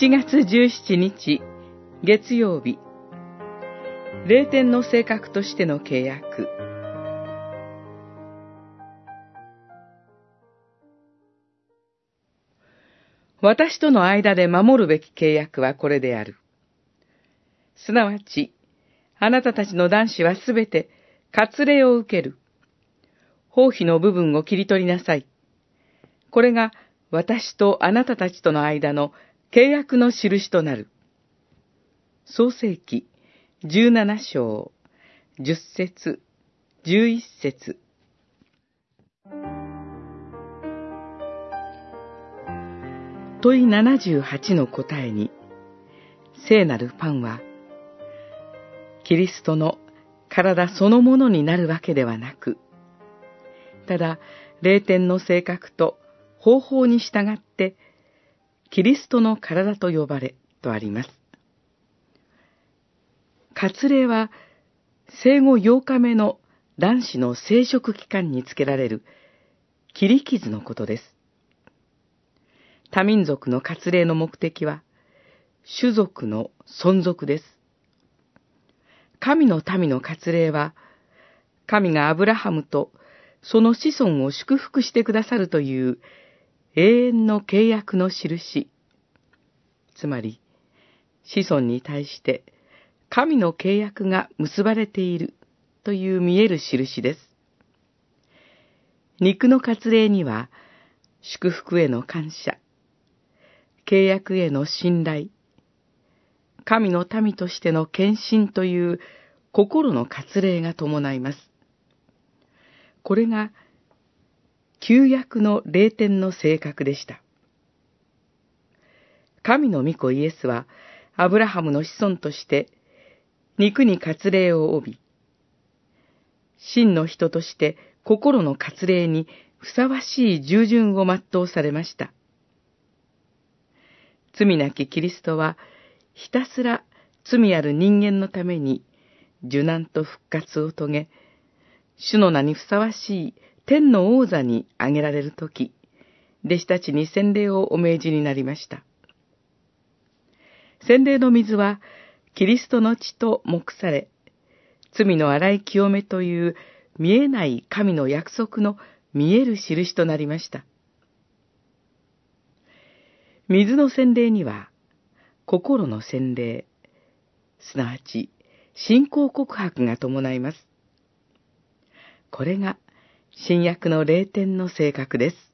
7月17日、月曜日、霊天の性格としての契約。私との間で守るべき契約はこれである。すなわち、あなたたちの男子はすべて割礼を受ける。包皮の部分を切り取りなさい。これが私とあなたたちとの間の契約の印となる。創世記17章10節11節問い78の答えに、聖なるパンは、キリストの体そのものになるわけではなく、ただ、霊天の性格と方法に従って、キリストの体と呼ばれ、とあります。割礼は、生後8日目の男子の生殖期間につけられる切り傷のことです。多民族の割礼の目的は、種族の存続です。神の民の割礼は、神がアブラハムとその子孫を祝福してくださるという永遠の契約の印。つまり、子孫に対して神の契約が結ばれているという見える印です。肉の割礼には、祝福への感謝、契約への信頼、神の民としての献身という心の割礼が伴います。これが、旧約の霊天の性格でした。神の御子イエスは、アブラハムの子孫として、肉に割礼を帯び、真の人として心の割礼にふさわしい従順を全うされました。罪なきキリストは、ひたすら罪ある人間のために受難と復活を遂げ、主の名にふさわしい天の王座に挙げられるとき、弟子たちに洗礼をお命じになりました。洗礼の水は、キリストの血と目され、罪の洗い清めという見えない神の約束の見える印となりました。水の洗礼には、心の洗礼、すなわち信仰告白が伴います。これが新約の霊天の性格です。